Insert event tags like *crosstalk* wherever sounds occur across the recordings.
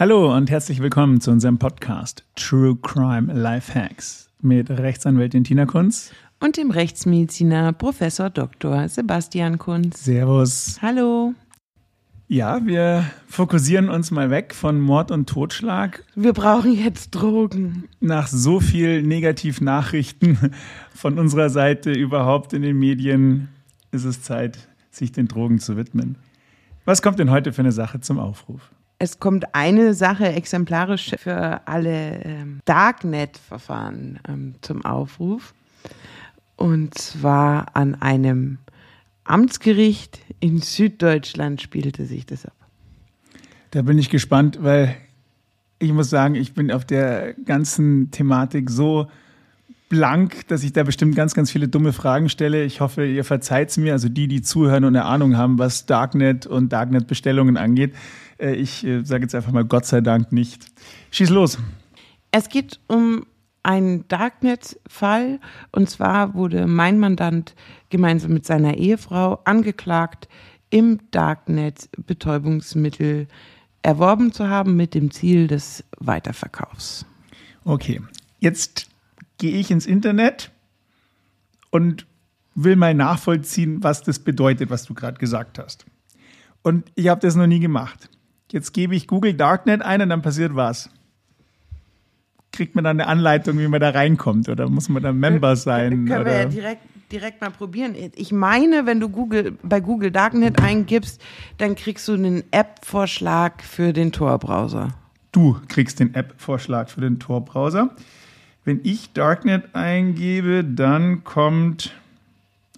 Hallo und herzlich willkommen zu unserem Podcast True Crime Life Hacks mit Rechtsanwältin Tina Kunz und dem Rechtsmediziner Professor Dr. Sebastian Kunz. Servus. Hallo. Ja, wir fokussieren uns mal weg von Mord und Totschlag. Wir brauchen jetzt Drogen. Nach so viel Negativnachrichten von unserer Seite überhaupt in den Medien ist es Zeit, sich den Drogen zu widmen. Was kommt denn heute für eine Sache zum Aufruf? Es kommt eine Sache exemplarisch für alle ähm, Darknet-Verfahren ähm, zum Aufruf. Und zwar an einem Amtsgericht in Süddeutschland spielte sich das ab. Da bin ich gespannt, weil ich muss sagen, ich bin auf der ganzen Thematik so blank, dass ich da bestimmt ganz, ganz viele dumme Fragen stelle. Ich hoffe, ihr verzeiht es mir, also die, die zuhören und eine Ahnung haben, was Darknet und Darknet-Bestellungen angeht. Äh, ich äh, sage jetzt einfach mal Gott sei Dank nicht. Schieß los. Es geht um einen Darknet-Fall. Und zwar wurde mein Mandant gemeinsam mit seiner Ehefrau angeklagt, im Darknet Betäubungsmittel erworben zu haben mit dem Ziel des Weiterverkaufs. Okay, jetzt gehe ich ins Internet und will mal nachvollziehen, was das bedeutet, was du gerade gesagt hast. Und ich habe das noch nie gemacht. Jetzt gebe ich Google Darknet ein und dann passiert was. Kriegt man dann eine Anleitung, wie man da reinkommt? Oder muss man da Member sein? Können oder? wir ja direkt, direkt mal probieren. Ich meine, wenn du Google, bei Google Darknet eingibst, dann kriegst du einen App-Vorschlag für den Tor-Browser. Du kriegst den App-Vorschlag für den Tor-Browser. Wenn ich Darknet eingebe, dann kommt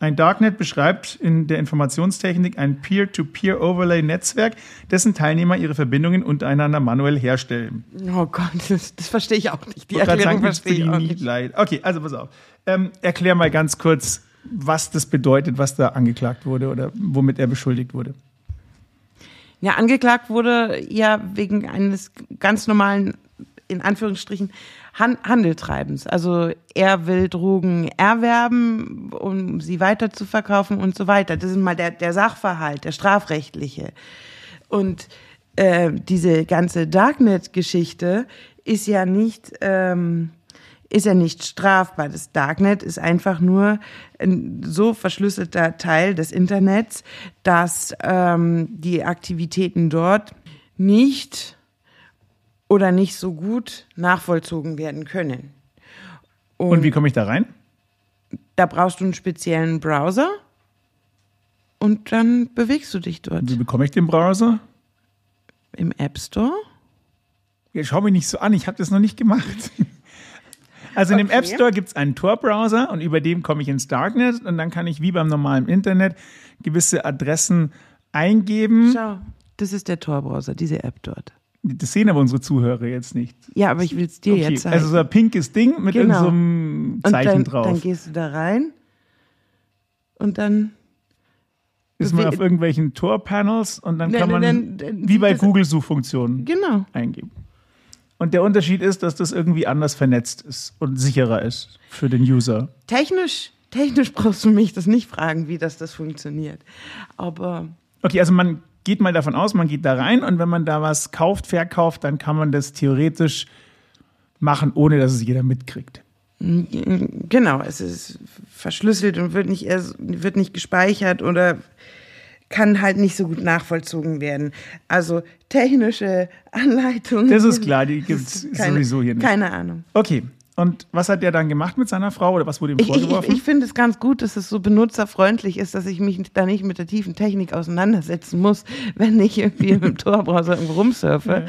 ein Darknet beschreibt in der Informationstechnik ein Peer-to-Peer-Overlay-Netzwerk, dessen Teilnehmer ihre Verbindungen untereinander manuell herstellen. Oh Gott, *laughs* das, das verstehe ich auch nicht. Die Erklärung verstehe ich auch nicht. Leid. Okay, also pass auf. Ähm, erklär mal ganz kurz, was das bedeutet, was da angeklagt wurde oder womit er beschuldigt wurde. Ja, angeklagt wurde ja wegen eines ganz normalen, in Anführungsstrichen, Handeltreibens. Also er will Drogen erwerben, um sie weiter zu verkaufen und so weiter. Das ist mal der, der Sachverhalt, der strafrechtliche. Und äh, diese ganze Darknet-Geschichte ist ja nicht ähm, ist ja nicht strafbar. Das Darknet ist einfach nur ein so verschlüsselter Teil des Internets, dass ähm, die Aktivitäten dort nicht oder nicht so gut nachvollzogen werden können. Und, Und wie komme ich da rein? Da brauchst du einen speziellen Browser und dann bewegst du dich dort. Wie bekomme ich den Browser? Im App Store? Ja, schau mich nicht so an, ich habe das noch nicht gemacht. *laughs* Also in okay. dem App Store gibt es einen Tor-Browser und über dem komme ich ins Darknet und dann kann ich wie beim normalen Internet gewisse Adressen eingeben. Schau, das ist der Tor-Browser, diese App dort. Das sehen aber unsere Zuhörer jetzt nicht. Ja, aber ich will es dir okay. jetzt zeigen. Also so ein pinkes Ding mit genau. so einem Zeichen dann, drauf. Dann gehst du da rein und dann ist man auf irgendwelchen Tor-Panels und dann kann man dann, dann, wie bei Google-Suchfunktionen genau. eingeben. Und der Unterschied ist, dass das irgendwie anders vernetzt ist und sicherer ist für den User. Technisch, technisch brauchst du mich das nicht fragen, wie das, das funktioniert. Aber. Okay, also man geht mal davon aus, man geht da rein und wenn man da was kauft, verkauft, dann kann man das theoretisch machen, ohne dass es jeder mitkriegt. Genau, es ist verschlüsselt und wird nicht, wird nicht gespeichert oder kann halt nicht so gut nachvollzogen werden. Also technische Anleitungen. Das ist klar, die *laughs* gibt es sowieso hier nicht. Keine Ahnung. Okay, und was hat der dann gemacht mit seiner Frau oder was wurde ihm vorgeworfen? Ich, ich, ich finde es ganz gut, dass es so benutzerfreundlich ist, dass ich mich da nicht mit der tiefen Technik auseinandersetzen muss, *laughs* wenn ich irgendwie im *laughs* Torbrowser irgendwo rumsurfe.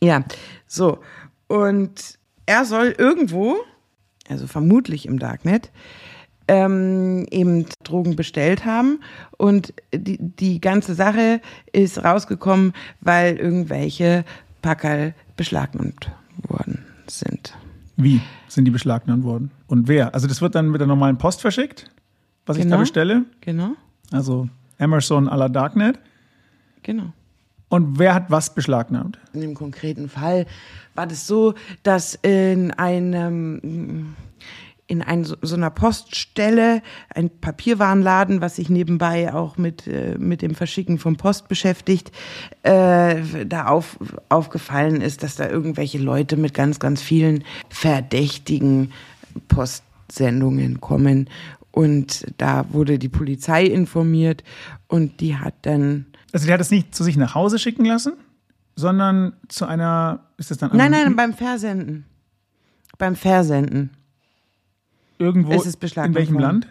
Ja. ja, so. Und er soll irgendwo, also vermutlich im Darknet, ähm, eben Drogen bestellt haben. Und die, die ganze Sache ist rausgekommen, weil irgendwelche Packerl beschlagnahmt worden sind. Wie sind die beschlagnahmt worden? Und wer? Also das wird dann mit der normalen Post verschickt, was genau. ich da genau. bestelle? Genau. Also Amazon à la Darknet. Genau. Und wer hat was beschlagnahmt? In dem konkreten Fall war das so, dass in einem in ein, so, einer Poststelle, ein Papierwarenladen, was sich nebenbei auch mit, äh, mit dem Verschicken von Post beschäftigt, äh, da auf, aufgefallen ist, dass da irgendwelche Leute mit ganz, ganz vielen verdächtigen Postsendungen kommen. Und da wurde die Polizei informiert und die hat dann. Also die hat es nicht zu sich nach Hause schicken lassen, sondern zu einer, ist das dann Nein, nein, beim Versenden. Beim Versenden. Irgendwo es ist in beschlagnahmt welchem worden. Land?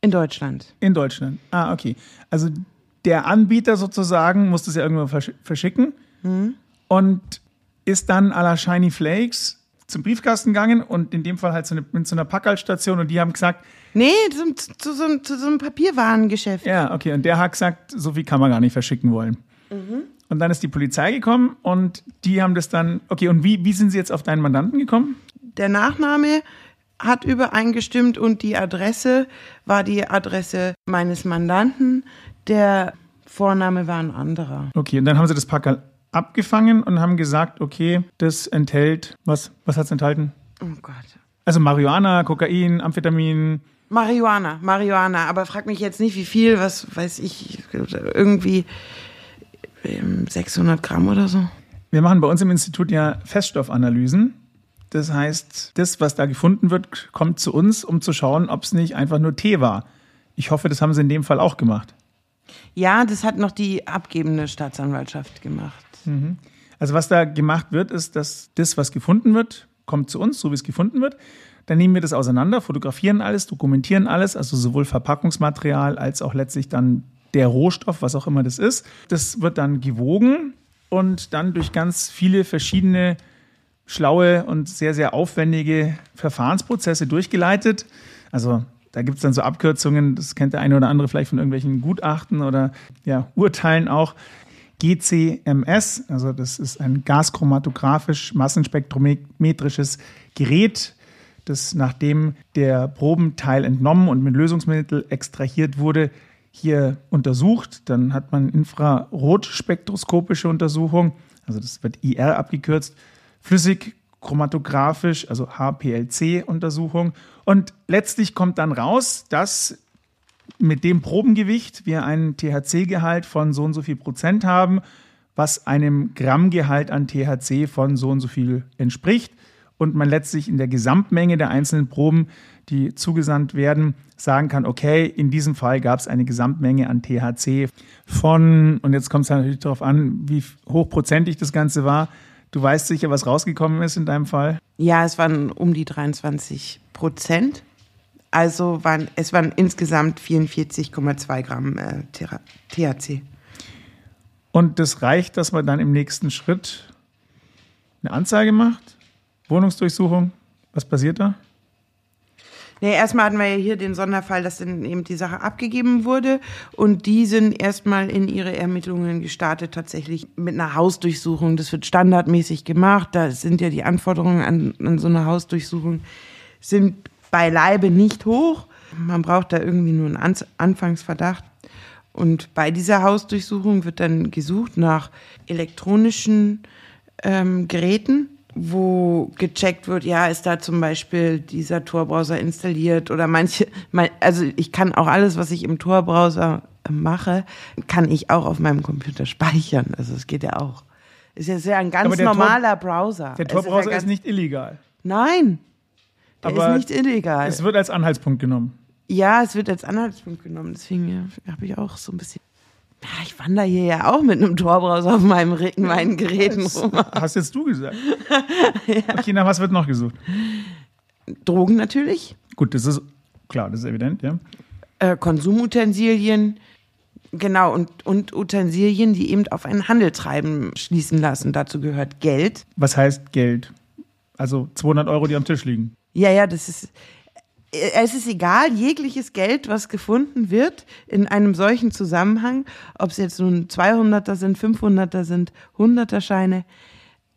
In Deutschland. In Deutschland. Ah, okay. Also der Anbieter sozusagen muss das ja irgendwo versch verschicken Hm? und ist dann à la Shiny Flakes zum Briefkasten gegangen und in dem Fall halt zu, eine, mit so einer Packalstation und die haben gesagt, Nee, zu, zu, zu, so, einem- zu so einem Papierwarengeschäft. ja, okay, und der hat gesagt, so viel kann man gar nicht verschicken wollen. Und dann ist die Polizei gekommen und die haben das dann, okay, und wie, wie sind sie jetzt auf deinen Mandanten gekommen? Der Nachname hat übereingestimmt und die Adresse war die Adresse meines Mandanten. Der Vorname war ein anderer. Okay, und dann haben sie das Packerl abgefangen und haben gesagt, okay, das enthält, was, was hat es enthalten? Oh Gott. Also Marihuana, Kokain, Amphetamin, Marihuana, Marihuana, aber frag mich jetzt nicht, wie viel, was weiß ich, irgendwie ähm, 600 Gramm oder so. Wir machen bei uns im Institut ja Feststoffanalysen. Das heißt, das, was da gefunden wird, kommt zu uns, um zu schauen, ob es nicht einfach nur Tee war. Ich hoffe, das haben sie in dem Fall auch gemacht. Ja, das hat noch die abgebende Staatsanwaltschaft gemacht. Also was da gemacht wird, ist, dass das, was gefunden wird, kommt zu uns, so wie es gefunden wird. Dann nehmen wir das auseinander, fotografieren alles, dokumentieren alles, also sowohl Verpackungsmaterial als auch letztlich dann der Rohstoff, was auch immer das ist. Das wird dann gewogen und dann durch ganz viele verschiedene schlaue und sehr, sehr aufwendige Verfahrensprozesse durchgeleitet. Also da gibt es dann so Abkürzungen, das kennt der eine oder andere vielleicht von irgendwelchen Gutachten oder ja, Urteilen auch. GCMS, also das ist ein gaschromatographisch massenspektrometrisches Gerät, das nachdem der Probenteil entnommen und mit Lösungsmittel extrahiert wurde, hier untersucht. Dann hat man infrarotspektroskopische Untersuchung, also das wird IR abgekürzt, flüssig chromatographisch, also HPLC-Untersuchung. Und letztlich kommt dann raus, dass mit dem Probengewicht wir einen THC-Gehalt von so und so viel Prozent haben, was einem Grammgehalt an THC von so und so viel entspricht. Und man letztlich in der Gesamtmenge der einzelnen Proben, die zugesandt werden, sagen kann, okay, in diesem Fall gab es eine Gesamtmenge an THC von, und jetzt kommt es natürlich darauf an, wie hochprozentig das Ganze war. Du weißt sicher, was rausgekommen ist in deinem Fall. Ja, es waren um die 23 Prozent. Also waren, es waren insgesamt 44,2 Gramm äh, THC. Und das reicht, dass man dann im nächsten Schritt eine Anzeige macht, Wohnungsdurchsuchung. Was passiert da? Nee, erstmal hatten wir ja hier den Sonderfall, dass dann eben die Sache abgegeben wurde und die sind erstmal in ihre Ermittlungen gestartet, tatsächlich mit einer Hausdurchsuchung. Das wird standardmäßig gemacht. Da sind ja die Anforderungen an, an so eine Hausdurchsuchung sind beileibe nicht hoch. Man braucht da irgendwie nur einen An Anfangsverdacht. Und bei dieser Hausdurchsuchung wird dann gesucht nach elektronischen ähm, Geräten, wo gecheckt wird, ja, ist da zum Beispiel dieser Tor-Browser installiert oder manche, also ich kann auch alles, was ich im Tor-Browser äh, mache, kann ich auch auf meinem Computer speichern. Also es geht ja auch. Ist ja sehr ein ganz der Tor- normaler Browser. Der Tor-Browser ja ist, nicht illegal. Nein, der Aber ist nicht illegal. Es wird als Anhaltspunkt genommen. Ja, es wird als Anhaltspunkt genommen. Deswegen habe ich auch so ein bisschen. Ja, ich wandere hier ja auch mit einem Torbrowser auf meinem, Re- meinen Geräten rum. *laughs* hast jetzt du gesagt. *laughs* Okay, nach was wird noch gesucht? Drogen natürlich, Gut, das ist klar, das ist evident, ja. äh, Konsumutensilien, genau, und, und Utensilien, die eben auf einen Handel treiben schließen lassen. Dazu gehört Geld. Was heißt Geld? Also 200 Euro, die am Tisch liegen. Ja, ja, das ist. Äh, Es ist egal, jegliches Geld, was gefunden wird in einem solchen Zusammenhang, ob es jetzt nun 200er sind, 500er sind, 100er Scheine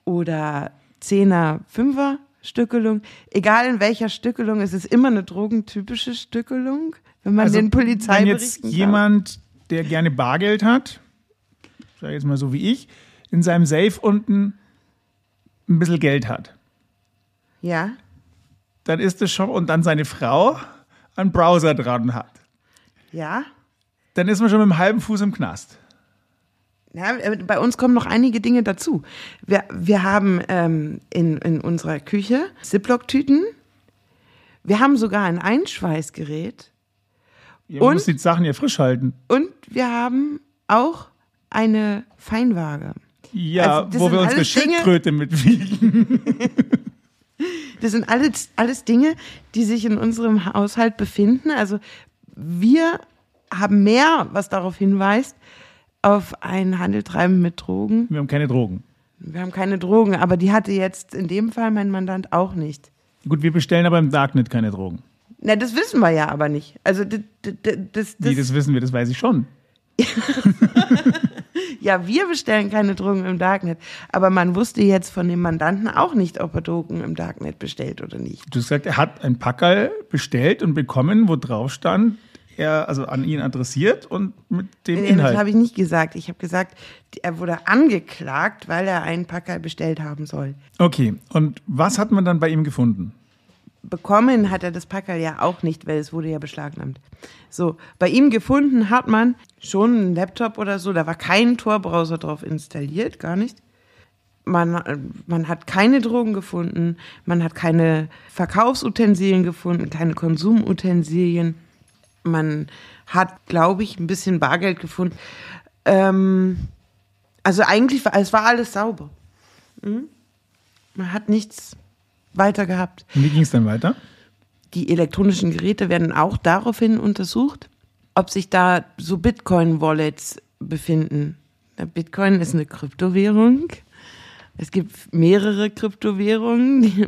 oder 10er, 5er Stückelung, egal in welcher Stückelung, es ist immer eine drogentypische Stückelung, wenn man den Also, Wenn jetzt jemand, der gerne Bargeld hat, sag ich jetzt mal so wie ich, in seinem Safe unten ein bisschen Geld hat, Ja, dann ist es schon, und dann seine Frau einen Browser dran hat, Ja. dann ist man schon mit dem halben Fuß im Knast. Ja, äh, bei uns kommen noch einige Dinge dazu. Wir, wir haben ähm, in, in unserer Küche Ziploc-Tüten. Wir haben sogar ein Einschweißgerät. Ja, man Und? muss die Sachen ja frisch halten. Und wir haben auch eine Feinwaage. Ja, Also, wo wir unsere Schildkröte mitwiegen. *laughs* Das sind alles, alles Dinge, die sich in unserem Haushalt befinden. Also wir haben mehr, was darauf hinweist, auf ein Handeltreiben mit Drogen. Wir haben keine Drogen. Wir haben keine Drogen, aber die hatte jetzt in dem Fall mein Mandant auch nicht. Gut, wir bestellen aber im Darknet keine Drogen. Na, das wissen wir ja aber nicht. Also das, das, das, Wie, das wissen wir, das weiß ich schon. *laughs* ja, wir bestellen keine Drogen im Darknet, aber man wusste jetzt von dem Mandanten auch nicht, ob er Drogen im Darknet bestellt oder nicht. Du hast gesagt, er hat ein Packerl bestellt und bekommen, wo drauf stand, er, also an ihn adressiert und mit dem Nee, das Inhalt. habe ich nicht gesagt. Ich habe gesagt, er wurde angeklagt, weil er einen Packerl bestellt haben soll. Okay, und was hat man dann bei ihm gefunden? Bekommen hat er das Packerl ja auch nicht, weil es wurde ja beschlagnahmt. So, bei ihm gefunden hat man schon einen Laptop oder so, da war kein Tor-Browser drauf installiert, gar nicht. Man, man hat keine Drogen gefunden, man hat keine Verkaufsutensilien gefunden, keine Konsumutensilien. Man hat, glaube ich, ein bisschen Bargeld gefunden. Ähm, also eigentlich war es war alles sauber. Mhm. Man hat nichts weiter gehabt. Und wie ging es dann weiter? Die elektronischen Geräte werden auch daraufhin untersucht, ob sich da so Bitcoin-Wallets befinden. Bitcoin ist eine Kryptowährung. Es gibt mehrere Kryptowährungen. Die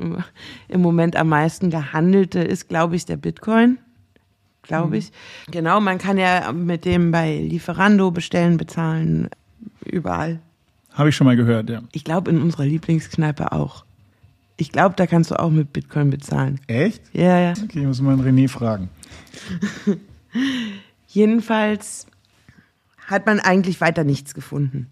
im- Moment am meisten gehandelte ist, glaube ich, der Bitcoin. Glaube ich. Genau, man kann ja mit dem bei Lieferando bestellen, bezahlen, überall. Habe ich schon mal gehört, ja. Ich glaube, in unserer Lieblingskneipe auch. Ich glaube, da kannst du auch mit Bitcoin bezahlen. Echt? Ja, ja. Okay, ich muss mal einen René fragen. *laughs* Jedenfalls hat man eigentlich weiter nichts gefunden.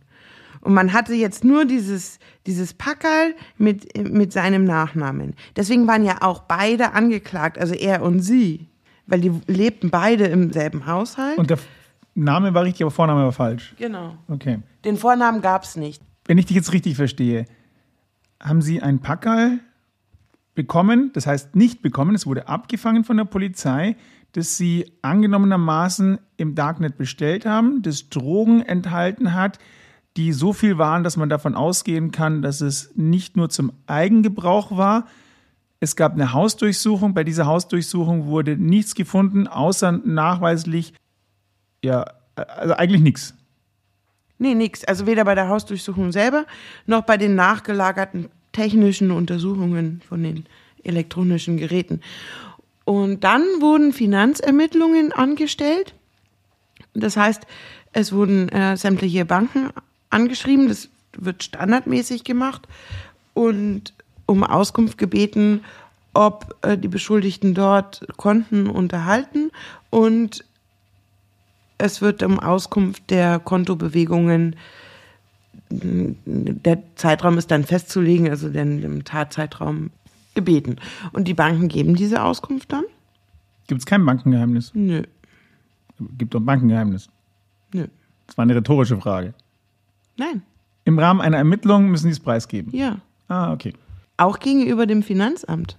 Und man hatte jetzt nur dieses, dieses Packerl mit, mit seinem Nachnamen. Deswegen waren ja auch beide angeklagt, also er und sie. Weil die lebten beide im selben Haushalt. Und der Name war richtig, aber Vorname war falsch. genau. Okay. Den Vornamen gab's nicht. Wenn ich dich jetzt richtig verstehe, haben Sie ein Packerl bekommen, das heißt nicht bekommen, es wurde abgefangen von der Polizei, das Sie angenommenermaßen im Darknet bestellt haben, das Drogen enthalten hat, die so viel waren, dass man davon ausgehen kann, dass es nicht nur zum Eigengebrauch war. Es gab eine Hausdurchsuchung. Bei dieser Hausdurchsuchung wurde nichts gefunden, außer nachweislich, ja, also eigentlich nichts. Nee, nix. Also weder bei der Hausdurchsuchung selber, noch bei den nachgelagerten technischen Untersuchungen von den elektronischen Geräten. Und dann wurden Finanzermittlungen angestellt. Das heißt, es wurden äh, sämtliche Banken angeschrieben. Das wird standardmäßig gemacht. Und um Auskunft gebeten, ob äh, die Beschuldigten dort Konten unterhalten und es wird um Auskunft der Kontobewegungen, der Zeitraum ist dann festzulegen, also den, dem Tatzeitraum gebeten. Und die Banken geben diese Auskunft dann? Gibt es kein Bankengeheimnis? Nö, Gibt doch ein Bankengeheimnis. nö. Das war eine rhetorische Frage. Nein, Im Rahmen einer Ermittlung müssen Sie es preisgeben. ja. Ah, okay. Auch gegenüber dem Finanzamt.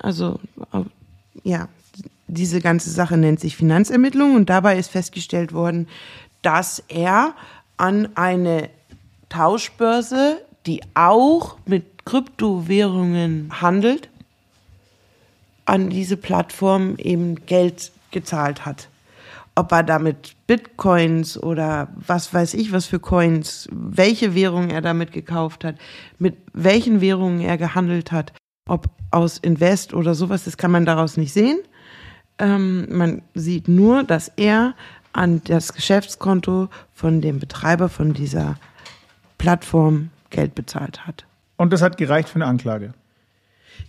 Also, ja, diese ganze Sache nennt sich Finanzermittlung und dabei ist festgestellt worden, dass er an eine Tauschbörse, die auch mit Kryptowährungen handelt, an diese Plattform eben Geld gezahlt hat. Ob er damit Bitcoins oder was weiß ich was für Coins, welche Währung er damit gekauft hat, mit welchen Währungen er gehandelt hat, ob aus Invest oder sowas, das kann man daraus nicht sehen. Ähm, man sieht nur, dass er an das Geschäftskonto von dem Betreiber von dieser Plattform Geld bezahlt hat. Und das hat gereicht für eine Anklage.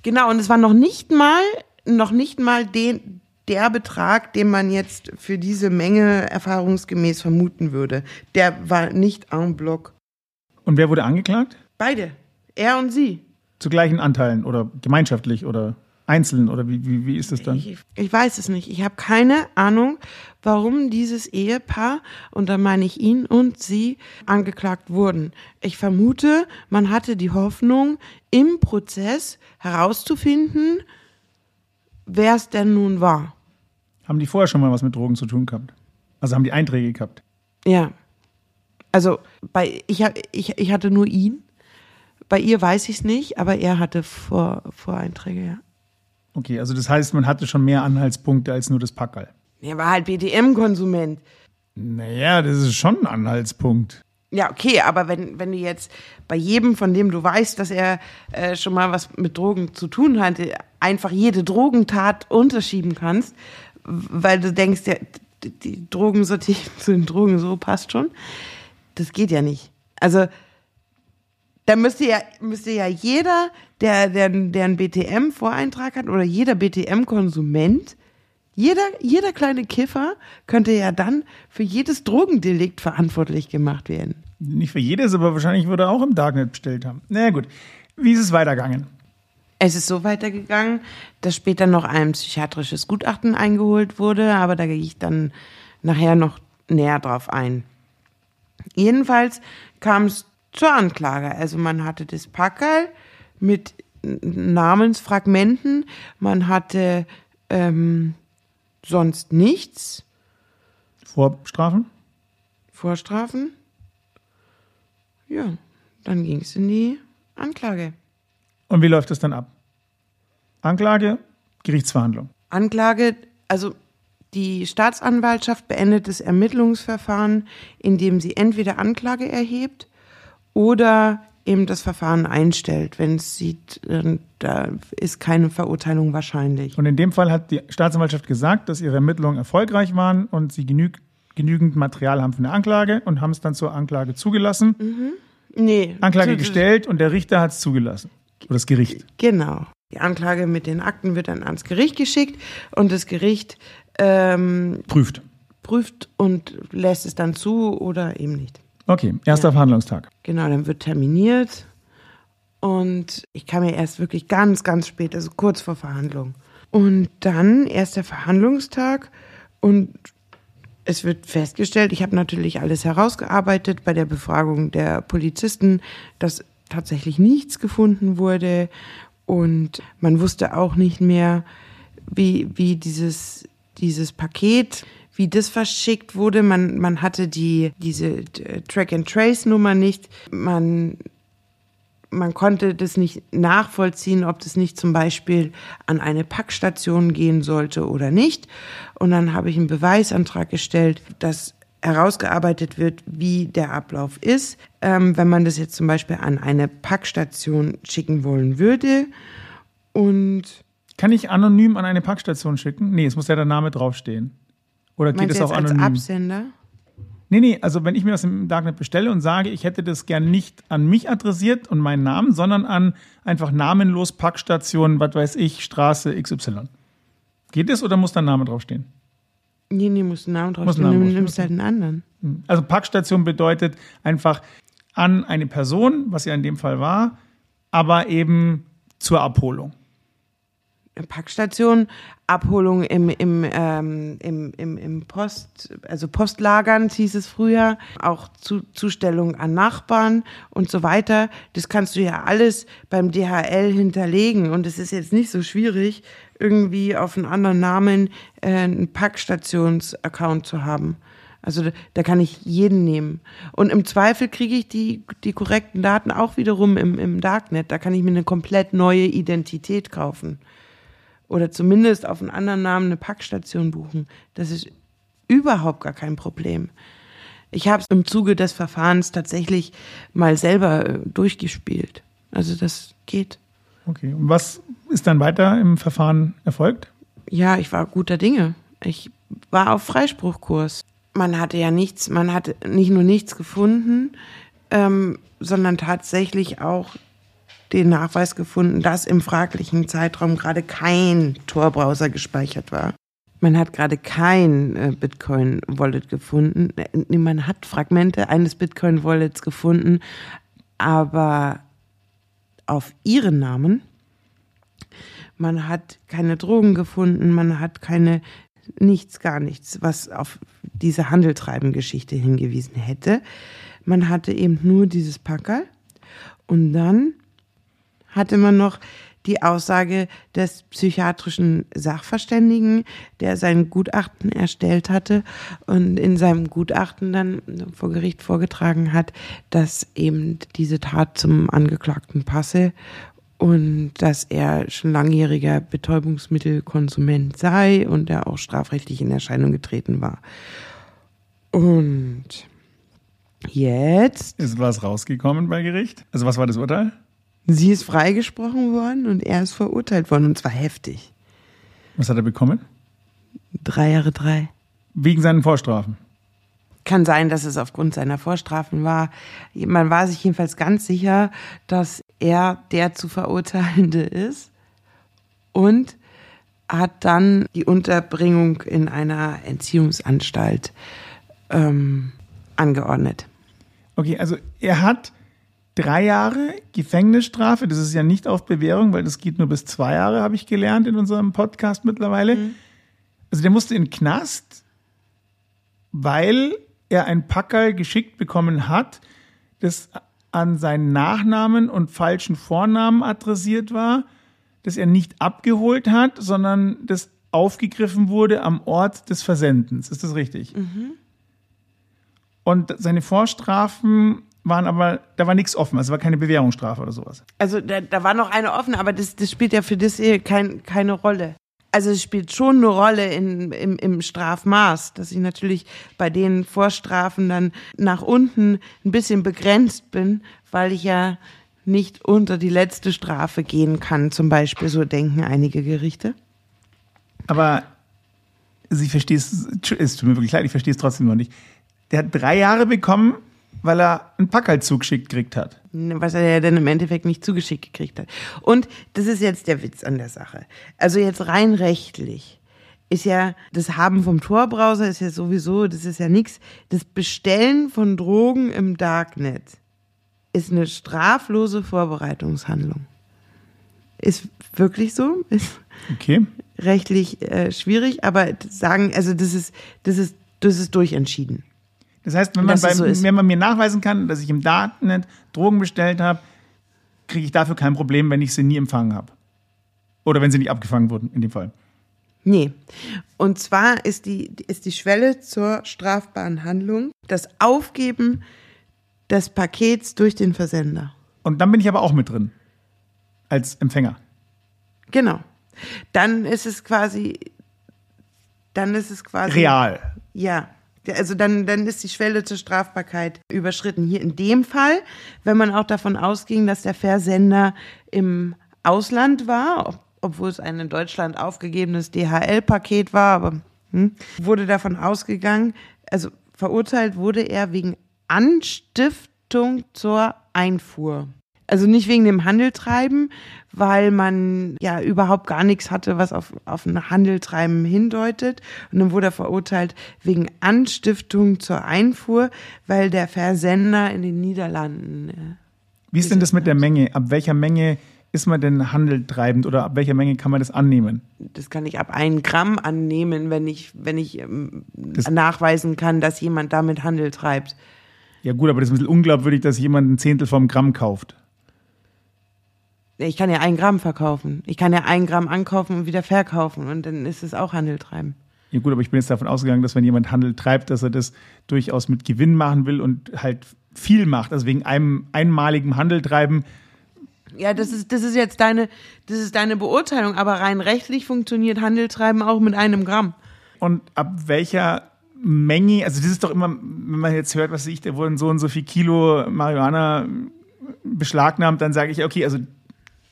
Genau, und es war noch nicht mal, noch nicht mal den, der Betrag, den man jetzt für diese Menge erfahrungsgemäß vermuten würde. Der war nicht en bloc. Und wer wurde angeklagt? Beide. Er und sie. Zu gleichen Anteilen oder gemeinschaftlich oder. Einzeln oder wie, wie, wie ist das dann? Ich, ich weiß es nicht. Ich habe keine Ahnung, warum dieses Ehepaar, und da meine ich ihn und sie, angeklagt wurden. Ich vermute, man hatte die Hoffnung, im Prozess herauszufinden, wer es denn nun war. Haben die vorher schon mal was mit Drogen zu tun gehabt? Also haben die Einträge gehabt? Ja. Also bei ich, ich, ich hatte nur ihn. Bei ihr weiß ich es nicht, aber er hatte Vor, Voreinträge, ja. Okay, also das heißt, man hatte schon mehr Anhaltspunkte als nur das Packerl. Er war halt BDM-Konsument. Naja, das ist schon ein Anhaltspunkt. Ja, okay, aber wenn, wenn du jetzt bei jedem, von dem du weißt, dass er äh, schon mal was mit Drogen zu tun hatte, einfach jede Drogentat unterschieben kannst, weil du denkst, ja, die Drogensortie *laughs* zu den Drogen so passt schon, das geht ja nicht. Also da müsste ja, müsste ja jeder, der, der, der einen BTM-Voreintrag hat oder jeder BTM-Konsument, jeder, jeder kleine Kiffer könnte ja dann für jedes Drogendelikt verantwortlich gemacht werden. Nicht für jedes, aber wahrscheinlich würde er auch im Darknet bestellt haben. Na naja, gut. Wie ist es weitergegangen? Es ist so weitergegangen, dass später noch ein psychiatrisches Gutachten eingeholt wurde, aber da gehe ich dann nachher noch näher drauf ein. Jedenfalls kam es zur Anklage. Also man hatte das Packerl mit Namensfragmenten, man hatte ähm, sonst nichts. Vorstrafen? Vorstrafen. Ja, dann ging es in die Anklage. Und wie läuft es dann ab? Anklage, Gerichtsverhandlung. Anklage, also die Staatsanwaltschaft beendet das Ermittlungsverfahren, indem sie entweder Anklage erhebt oder eben das Verfahren einstellt, wenn es sieht, da ist keine Verurteilung wahrscheinlich. Und in dem Fall hat die Staatsanwaltschaft gesagt, dass ihre Ermittlungen erfolgreich waren und sie genüg, genügend Material haben für eine Anklage und haben es dann zur Anklage zugelassen. Mhm. Nee. Anklage gestellt und der Richter hat es zugelassen. Oder das Gericht. Genau. Die Anklage mit den Akten wird dann ans Gericht geschickt und das Gericht ähm, prüft. Prüft und lässt es dann zu oder eben nicht. Okay, erster ja. Verhandlungstag. Genau, dann wird terminiert und ich kam ja erst wirklich ganz, ganz spät, also kurz vor Verhandlung. Und dann erst der Verhandlungstag und es wird festgestellt, ich habe natürlich alles herausgearbeitet bei der Befragung der Polizisten, dass tatsächlich nichts gefunden wurde und man wusste auch nicht mehr, wie, wie dieses, dieses Paket wie das verschickt wurde. Man, man hatte die, diese Track-and-Trace-Nummer nicht. Man, man konnte das nicht nachvollziehen, ob das nicht zum Beispiel an eine Packstation gehen sollte oder nicht. Und dann habe ich einen Beweisantrag gestellt, dass herausgearbeitet wird, wie der Ablauf ist, ähm, wenn man das jetzt zum Beispiel an eine Packstation schicken wollen würde. Und kann ich anonym an eine Packstation schicken? Nee, es muss ja der Name draufstehen. Oder geht es auch anonym? Als Absender? Nee, nee, also wenn ich mir das im Darknet bestelle und sage, ich hätte das gern nicht an mich adressiert und meinen Namen, sondern an einfach namenlos Packstation, was weiß ich, Straße XY. Geht das oder muss da ein Name draufstehen? Nee, nee, muss ein Name draufstehen. Du nimmst halt einen anderen. Hm. Also Packstation bedeutet einfach an eine Person, was ja in dem Fall war, aber eben zur Abholung. Packstation, Abholung im, im, ähm, im, im, im Post, also Postlagern hieß es früher, auch zu, Zustellung an Nachbarn und so weiter. Das kannst du ja alles beim DHL hinterlegen und es ist jetzt nicht so schwierig, irgendwie auf einen anderen Namen äh, einen Packstations-Account zu haben. Also da, da, kann ich jeden nehmen. Und im Zweifel kriege ich die, die korrekten Daten auch wiederum im, im Darknet. Da kann ich mir eine komplett neue Identität kaufen oder zumindest auf einen anderen Namen eine Packstation buchen. Das ist überhaupt gar kein Problem. Ich habe es im Zuge des Verfahrens tatsächlich mal selber äh, durchgespielt. Also das geht. Okay, und was ist dann weiter im Verfahren erfolgt? Ja, ich war guter Dinge. Ich war auf Freispruchkurs. Man hatte ja nichts, man hatte nicht nur nichts gefunden, ähm, sondern tatsächlich auch den Nachweis gefunden, dass im fraglichen Zeitraum gerade kein Tor-Browser gespeichert war. Man hat gerade kein äh, Bitcoin-Wallet gefunden. Äh, man hat Fragmente eines Bitcoin-Wallets gefunden, aber auf ihren Namen. man hat keine Drogen gefunden, man hat keine, nichts, gar nichts, was auf diese Handeltreiben-Geschichte hingewiesen hätte. Man hatte eben nur dieses Packerl und dann hatte man noch die Aussage des psychiatrischen Sachverständigen, der sein Gutachten erstellt hatte und in seinem Gutachten dann vor Gericht vorgetragen hat, dass eben diese Tat zum Angeklagten passe und dass er schon langjähriger Betäubungsmittelkonsument sei und er auch strafrechtlich in Erscheinung getreten war. Und jetzt ist was rausgekommen bei Gericht? Also was war das Urteil? Sie ist freigesprochen worden und er ist verurteilt worden und zwar heftig. Was hat er bekommen? Drei Jahre drei. Wegen seinen Vorstrafen. Kann sein, dass es aufgrund seiner Vorstrafen war. Man war sich jedenfalls ganz sicher, dass er der zu verurteilende ist und hat dann die Unterbringung in einer Entziehungsanstalt ähm, angeordnet. Okay, also er hat drei Jahre Gefängnisstrafe. Das ist ja nicht auf Bewährung, weil das geht nur bis zwei Jahre, habe ich gelernt in unserem Podcast mittlerweile. Mhm. Also der musste in den Knast, weil er ein Packerl geschickt bekommen hat, das an seinen Nachnamen und falschen Vornamen adressiert war, das er nicht abgeholt hat, sondern das aufgegriffen wurde am Ort des Versendens. Ist das richtig? Mhm. Und seine Vorstrafen waren aber, da war nichts offen, also war keine Bewährungsstrafe oder sowas. Also da, da war noch eine offen, aber das, das spielt ja für das Ehe kein, keine Rolle. Also es spielt schon eine Rolle in, im, im Strafmaß, dass ich natürlich bei den Vorstrafen dann nach unten ein bisschen begrenzt bin, weil ich ja nicht unter die letzte Strafe gehen kann, zum Beispiel, so denken einige Gerichte. Aber sie versteht es, es tut mir wirklich leid, ich verstehe es trotzdem noch nicht. Der hat drei Jahre bekommen weil er einen Packerl zugeschickt gekriegt hat. Was er ja dann im Endeffekt nicht zugeschickt gekriegt hat. Und das ist jetzt der Witz an der Sache. Also jetzt rein rechtlich ist ja das Haben vom Tor-Browser ist ja sowieso, das ist ja nichts. Das Bestellen von Drogen im Darknet ist eine straflose Vorbereitungshandlung. Ist wirklich so. Ist okay. rechtlich äh, schwierig, aber sagen, also das ist, das ist, das ist durchentschieden. Das heißt, wenn man, bei, so wenn man mir nachweisen kann, dass ich im Darknet Drogen bestellt habe, kriege ich dafür kein Problem, wenn ich sie nie empfangen habe. Oder wenn sie nicht abgefangen wurden, in dem Fall. Nee. Und zwar ist die, ist die Schwelle zur strafbaren Handlung das Aufgeben des Pakets durch den Versender. Und dann bin ich aber auch mit drin. Als Empfänger. Genau. Dann ist es quasi. Dann ist es quasi. Real. Ja. Also dann, dann ist die Schwelle zur Strafbarkeit überschritten. Hier in dem Fall, wenn man auch davon ausging, dass der Versender im Ausland war, obwohl es ein in Deutschland aufgegebenes DHL-Paket war, aber hm, wurde davon ausgegangen, also verurteilt wurde er wegen Anstiftung zur Einfuhr. Also nicht wegen dem Handeltreiben, weil man ja überhaupt gar nichts hatte, was auf, auf ein Handeltreiben hindeutet. Und dann wurde er verurteilt wegen Anstiftung zur Einfuhr, weil der Versender in den Niederlanden. Äh, Wie ist denn das mit der Menge? Ab welcher Menge ist man denn handeltreibend oder ab welcher Menge kann man das annehmen? Das kann ich ab einem Gramm annehmen, wenn ich, wenn ich ähm, nachweisen kann, dass jemand damit Handel treibt. Ja gut, aber das ist ein bisschen unglaubwürdig, dass jemand ein Zehntel vom Gramm kauft. Ich kann ja ein Gramm verkaufen. Ich kann ja ein Gramm ankaufen und wieder verkaufen und dann ist es auch Handel treiben. Ja gut, aber ich bin jetzt davon ausgegangen, dass wenn jemand Handel treibt, dass er das durchaus mit Gewinn machen will und halt viel macht. Also wegen einem einmaligen Handel treiben. Ja, das ist, das ist jetzt deine, das ist deine Beurteilung, aber rein rechtlich funktioniert Handel treiben auch mit einem Gramm. Und ab welcher Menge, also das ist doch immer, wenn man jetzt hört, was ich, da wurden so und so viel Kilo Marihuana beschlagnahmt, dann sage ich, okay, also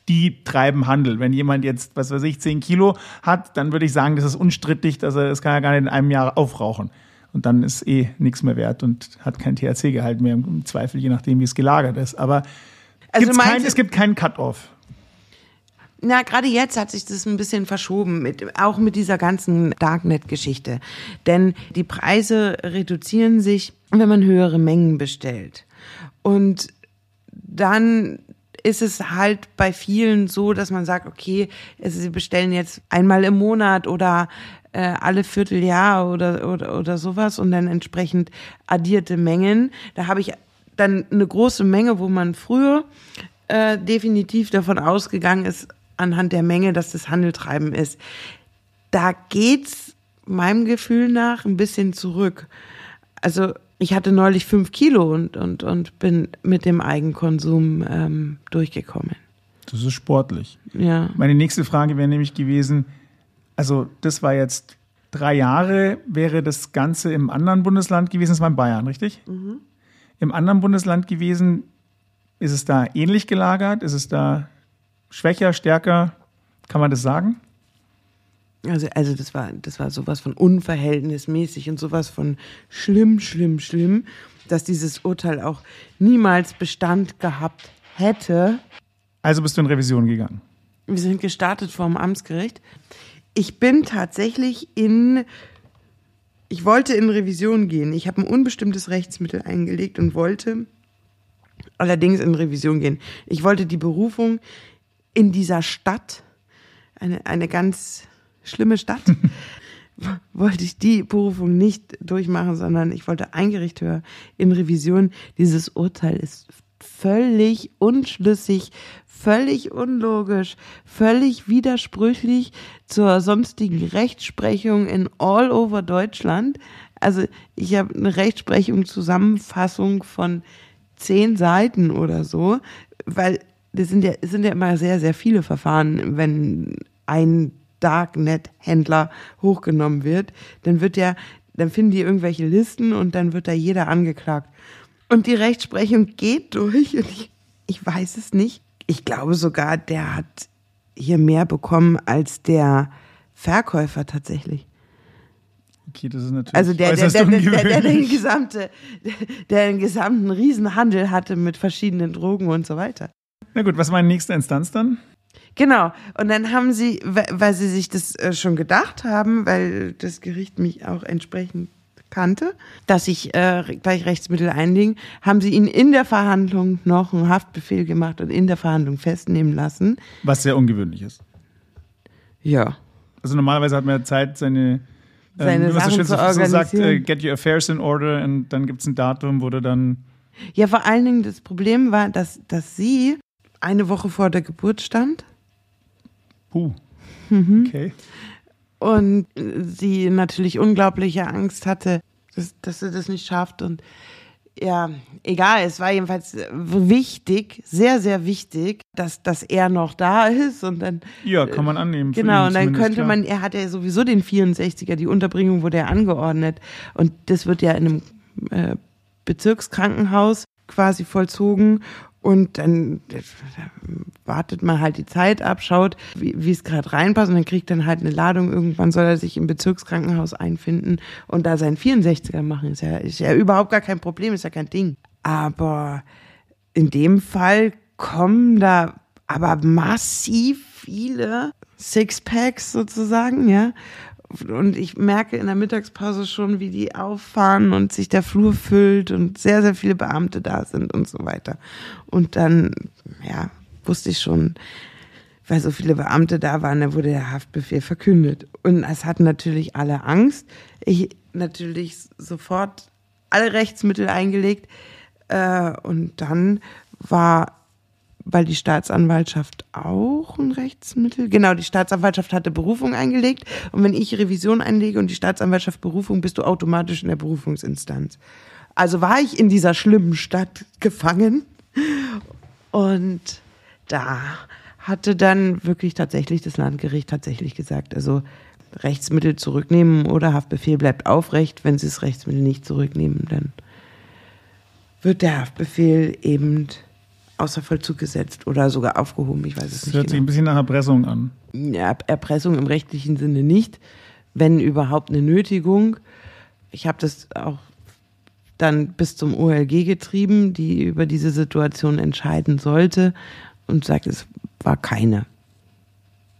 die treiben Handel. Wenn jemand jetzt, was weiß ich, 10 Kilo hat, dann würde ich sagen, das ist unstrittig, dass er das kann er gar nicht in einem Jahr aufrauchen. Und dann ist eh nichts mehr wert und hat kein THC-Gehalt mehr im Zweifel, je nachdem, wie es gelagert ist. Aber also kein, es gibt keinen Cut-Off. Na, gerade jetzt hat sich das ein bisschen verschoben, mit, auch mit dieser ganzen Darknet-Geschichte. Denn die Preise reduzieren sich, wenn man höhere Mengen bestellt. Und dann ist es halt bei vielen so, dass man sagt, okay, also sie bestellen jetzt einmal im Monat oder äh, alle Vierteljahr oder, oder, oder sowas und dann entsprechend addierte Mengen. Da habe ich dann eine große Menge, wo man früher äh, definitiv davon ausgegangen ist, anhand der Menge, dass das Handeltreiben ist. Da geht's meinem Gefühl nach ein bisschen zurück. Also ich hatte neulich fünf Kilo und, und, und bin mit dem Eigenkonsum ähm, durchgekommen. Das ist sportlich. Ja. Meine nächste Frage wäre nämlich gewesen, also das war jetzt drei Jahre, wäre das Ganze im anderen Bundesland gewesen, das war in Bayern, richtig? Mhm. Im anderen Bundesland gewesen, ist es da ähnlich gelagert? Ist es da schwächer, stärker? Kann man das sagen? Also, also das war, das war sowas von unverhältnismäßig und sowas von schlimm, schlimm, schlimm, dass dieses Urteil auch niemals Bestand gehabt hätte. Also bist du in Revision gegangen? Wir sind gestartet vom Amtsgericht. Ich bin tatsächlich in, ich wollte in Revision gehen. Ich habe ein unbestimmtes Rechtsmittel eingelegt und wollte allerdings in Revision gehen. Ich wollte die Berufung in dieser Stadt, eine, eine ganz schlimme Stadt, *laughs* wollte ich die Berufung nicht durchmachen, sondern ich wollte ein Gericht höher in Revision. Dieses Urteil ist völlig unschlüssig, völlig unlogisch, völlig widersprüchlich zur sonstigen Rechtsprechung in all over Deutschland. Also ich habe eine Rechtsprechung, Zusammenfassung von zehn Seiten oder so, weil das sind ja, es sind ja immer sehr, sehr viele Verfahren, wenn ein Darknet-Händler hochgenommen wird, dann wird ja, dann finden die irgendwelche Listen und dann wird da jeder angeklagt. Und die Rechtsprechung geht durch und ich, ich weiß es nicht. Ich glaube sogar, der hat hier mehr bekommen als der Verkäufer tatsächlich. Okay, das ist natürlich also der, der, der, der, der, den gesamte, der den gesamten Riesenhandel hatte mit verschiedenen Drogen und so weiter. Na gut, was war die nächste Instanz dann? Genau. Und dann haben sie, weil sie sich das äh, schon gedacht haben, weil das Gericht mich auch entsprechend kannte, dass ich äh, gleich Rechtsmittel einlegen, haben sie ihn in der Verhandlung noch einen Haftbefehl gemacht und in der Verhandlung festnehmen lassen. Was sehr ungewöhnlich ist. Ja. Also normalerweise hat man ja Zeit, seine, seine ähm, Sachen so, zu organisieren. So sagt, äh, get your affairs in order und dann gibt es ein Datum, wo du dann... Ja, vor allen Dingen das Problem war, dass, dass sie eine Woche vor der Geburt stand Puh. Mhm. Okay. Und sie natürlich unglaubliche Angst hatte, dass, dass sie das nicht schafft. Und ja, egal, es war jedenfalls wichtig, sehr, sehr wichtig, dass, dass er noch da ist und dann. Ja, kann man annehmen. Genau, und dann könnte man, er hat ja sowieso den 64er, die Unterbringung wurde ja angeordnet und das wird ja in einem äh, Bezirkskrankenhaus quasi vollzogen und dann wartet man halt die Zeit ab, schaut, wie, es gerade reinpasst und dann kriegt dann halt eine Ladung. Irgendwann soll er sich im Bezirkskrankenhaus einfinden und da seinen 64er machen. Ist ja, ist ja überhaupt gar kein Problem, ist ja kein Ding. Aber in dem Fall kommen da aber massiv viele Sixpacks sozusagen, ja und ich merke in der Mittagspause schon, wie die auffahren und sich der Flur füllt und sehr, sehr viele Beamte da sind und so weiter. Und dann, ja, wusste ich schon, weil so viele Beamte da waren, da wurde der Haftbefehl verkündet. Und es hatten natürlich alle Angst. Ich natürlich sofort alle Rechtsmittel eingelegt. Äh, und dann war weil die Staatsanwaltschaft auch ein Rechtsmittel, genau, die Staatsanwaltschaft hatte Berufung eingelegt und wenn ich Revision einlege und die Staatsanwaltschaft Berufung, bist du automatisch in der Berufungsinstanz. Also war ich in dieser schlimmen Stadt gefangen und da hatte dann wirklich tatsächlich das Landgericht tatsächlich gesagt, also Rechtsmittel zurücknehmen oder Haftbefehl bleibt aufrecht. Wenn sie das Rechtsmittel nicht zurücknehmen, dann wird der Haftbefehl eben außer Vollzug gesetzt oder sogar aufgehoben. Ich weiß es das nicht. hört genau. sich ein bisschen nach Erpressung an. Ja, Erpressung im rechtlichen Sinne nicht, wenn überhaupt eine Nötigung. Ich habe das auch dann bis zum OLG getrieben, die über diese Situation entscheiden sollte und sagt, es war keine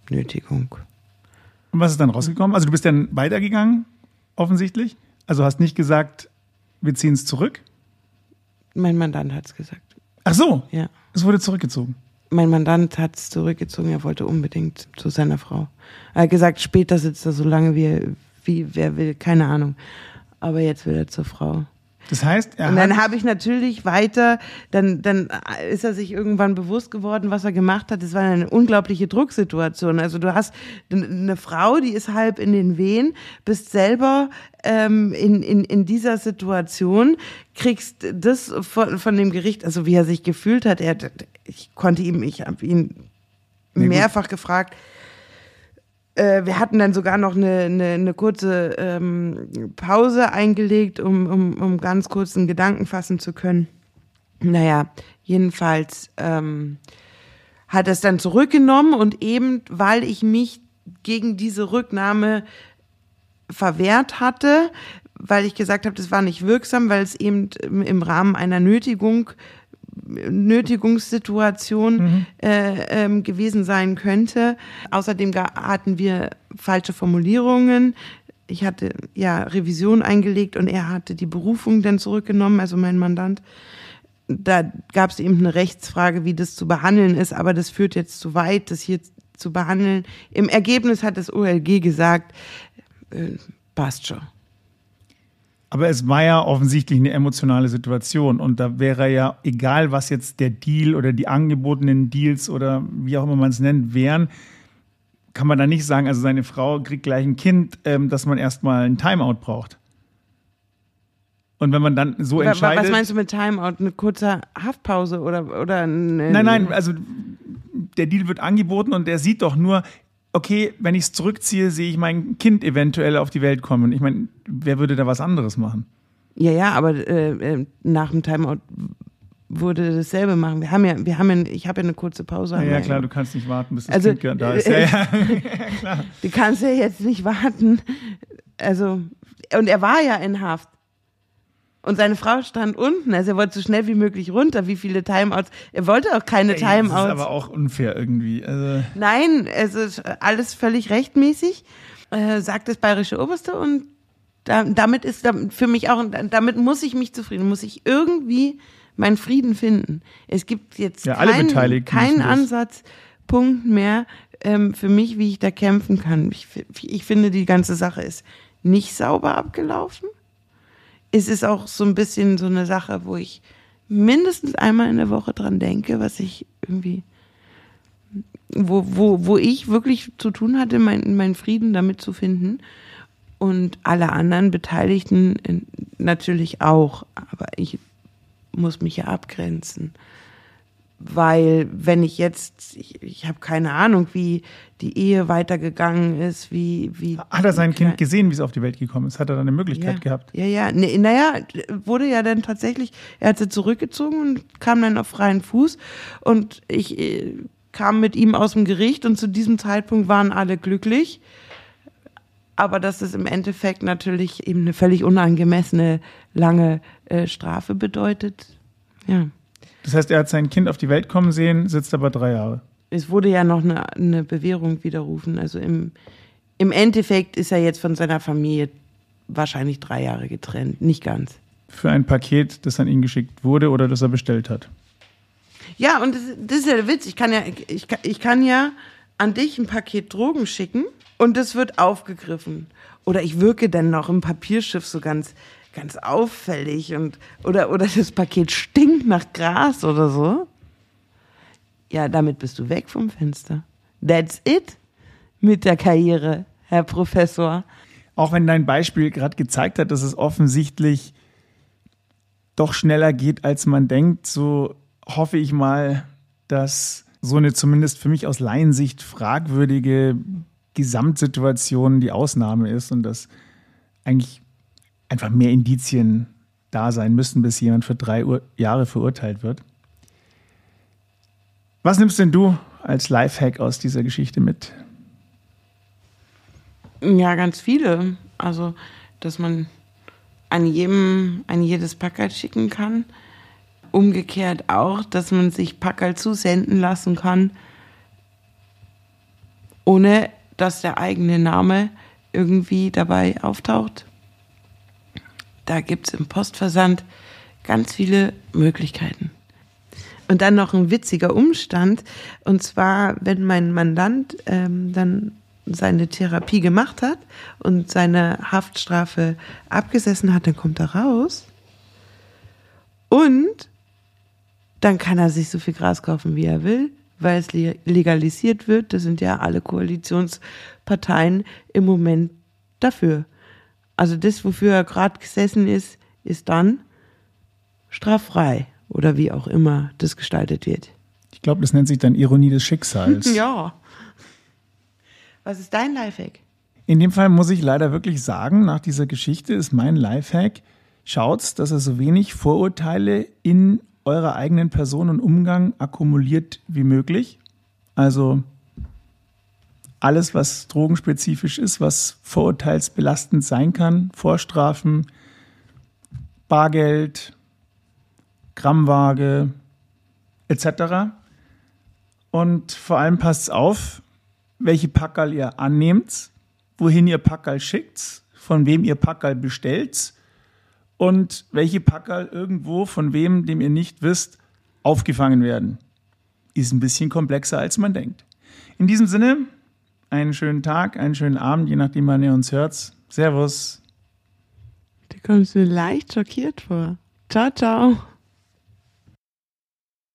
Nötigung. Und was ist dann rausgekommen? Also du bist dann weitergegangen, offensichtlich? Also hast nicht gesagt, wir ziehen es zurück? Mein Mandant hat es gesagt. Ach so. Ja. Es wurde zurückgezogen. mein Mandant hat es zurückgezogen, er wollte unbedingt zu seiner Frau. Er hat gesagt, später sitzt er so lange, wie, er, wie wer will, keine Ahnung. Aber jetzt will er zur Frau. Das heißt, er Und dann habe ich natürlich weiter, dann, dann ist er sich irgendwann bewusst geworden, was er gemacht hat. Das war eine unglaubliche Drucksituation. Also du hast eine Frau, die ist halb in den Wehen, bist selber ähm, in, in, in dieser Situation, kriegst das von, von dem Gericht, also wie er sich gefühlt hat. Er, ich konnte ihm, ich habe ihn gut. mehrfach gefragt, äh, wir hatten dann sogar noch eine, eine, eine kurze ähm, Pause eingelegt, um, um, um ganz kurz einen Gedanken fassen zu können. Naja, jedenfalls ähm, hat es dann zurückgenommen und eben, weil ich mich gegen diese Rücknahme verwehrt hatte, weil ich gesagt habe, das war nicht wirksam, weil es eben im Rahmen einer Nötigung Nötigungssituation äh, ähm, gewesen sein könnte. Außerdem hatten wir falsche Formulierungen. Ich hatte ja Revision eingelegt und er hatte die Berufung dann zurückgenommen, also mein Mandant. Da gab es eben eine Rechtsfrage, wie das zu behandeln ist, aber das führt jetzt zu weit, das hier zu behandeln. Im Ergebnis hat das OLG gesagt, äh, passt schon. Aber es war ja offensichtlich eine emotionale Situation und da wäre ja egal, was jetzt der Deal oder die angebotenen Deals oder wie auch immer man es nennt, wären, kann man da nicht sagen, also seine Frau kriegt gleich ein Kind, ähm, dass man erstmal ein Timeout braucht. Und wenn man dann so entscheidet. Was meinst du mit Timeout? Eine kurze Haftpause oder, oder eine, Nein, nein, also der Deal wird angeboten und der sieht doch nur, okay, wenn ich es zurückziehe, sehe ich mein Kind eventuell auf die Welt kommen. Ich meine, wer würde da was anderes machen? Ja, ja, aber äh, äh, nach dem Timeout würde dasselbe machen. Wir haben ja, wir haben ja, ich habe ja eine kurze Pause. Ja, ja klar, du kannst nicht warten, bis das Also, Kind da ist. Ja, *laughs* *laughs* ja. Du kannst ja jetzt nicht warten. Also, und er war ja in Haft. Und seine Frau stand unten, also er wollte so schnell wie möglich runter. Wie viele Timeouts? Er wollte auch keine Ey, Das ist Timeouts. aber auch unfair irgendwie. Also, Nein, es ist alles völlig rechtmäßig, äh, sagt das bayerische Oberste und da, damit ist für mich auch, damit muss ich mich zufrieden, muss ich irgendwie meinen Frieden finden. Es gibt jetzt Ja, keinen, keinen. Ansatzpunkt mehr ähm, für mich, wie ich da kämpfen kann. Ich, ich finde, die ganze Sache ist nicht sauber abgelaufen. Es ist auch so ein bisschen so eine Sache, wo ich mindestens einmal in der Woche dran denke, was ich irgendwie wo, wo, wo ich wirklich zu tun hatte, meinen mein Frieden damit zu finden. Und alle anderen Beteiligten äh, natürlich auch. Aber ich muss mich ja abgrenzen. Weil wenn ich jetzt, ich, ich habe keine Ahnung, wie die Ehe weitergegangen ist, wie, wie. hat er sein. Kind gesehen, wie es auf die Welt gekommen ist? Hat er da eine Möglichkeit ja. gehabt? Ja, ja. Nee, naja, wurde ja dann tatsächlich, er hat sie zurückgezogen und kam dann auf freien Fuß. Und ich äh, kam mit ihm aus dem Gericht und zu diesem Zeitpunkt waren alle glücklich. Aber dass es im Endeffekt natürlich eben eine völlig unangemessene lange äh, Strafe bedeutet. Ja. Das heißt, er hat sein Kind auf die Welt kommen sehen, sitzt aber drei Jahre. Es wurde ja noch eine, eine Bewährung widerrufen. Also im, im Endeffekt ist er jetzt von seiner Familie wahrscheinlich drei Jahre getrennt. Nicht ganz. Für ein Paket, das an ihn geschickt wurde oder das er bestellt hat. Ja, und das, das ist ja der Witz. Ich kann ja, ich, ich kann ja an dich ein Paket Drogen schicken und das wird aufgegriffen. Oder ich wirke dann noch im Papierschiff so ganz, ganz auffällig und, oder, oder das Paket stinkt nach Gras oder so. Ja, damit bist du weg vom Fenster. That's it mit der Karriere, Herr Professor. Auch wenn dein Beispiel gerade gezeigt hat, dass es offensichtlich doch schneller geht, als man denkt, so hoffe ich mal, dass so eine zumindest für mich aus Laiensicht fragwürdige Gesamtsituation die Ausnahme ist und dass eigentlich einfach mehr Indizien da sein müssen, bis jemand für drei Ur Jahre verurteilt wird. Was nimmst denn du als Lifehack aus dieser Geschichte mit? Ja, ganz viele. Also, dass man an jedem, an jedes Packerl schicken kann. Umgekehrt auch, dass man sich Packerl zusenden lassen kann, ohne dass der eigene Name irgendwie dabei auftaucht. Da gibt es im Postversand ganz viele Möglichkeiten. Und dann noch ein witziger Umstand. Und zwar, wenn mein Mandant ähm, dann seine Therapie gemacht hat und seine Haftstrafe abgesessen hat, dann kommt er raus. Und dann kann er sich so viel Gras kaufen, wie er will, weil es legalisiert wird. Das sind ja alle Koalitionsparteien im Moment dafür. Also das, wofür er gerade gesessen ist, ist dann straffrei oder wie auch immer das gestaltet wird. Ich glaube, das nennt sich dann Ironie des Schicksals. *laughs* ja. Was ist dein Lifehack? In dem Fall muss ich leider wirklich sagen, nach dieser Geschichte ist mein Lifehack, schaut, dass er so wenig Vorurteile in eurer eigenen Person und Umgang akkumuliert wie möglich. Also alles, was drogenspezifisch ist, was vorurteilsbelastend sein kann, Vorstrafen, Bargeld, Grammwaage etc. Und vor allem passt auf, welche Packerl ihr annehmt, wohin ihr Packerl schickt, von wem ihr Packerl bestellt und welche Packerl irgendwo von wem, dem ihr nicht wisst, aufgefangen werden. Ist ein bisschen komplexer, als man denkt. In diesem Sinne, einen schönen Tag, einen schönen Abend, je nachdem, wann ihr uns hört. Servus. Du kommst mir leicht schockiert vor. Ciao, ciao.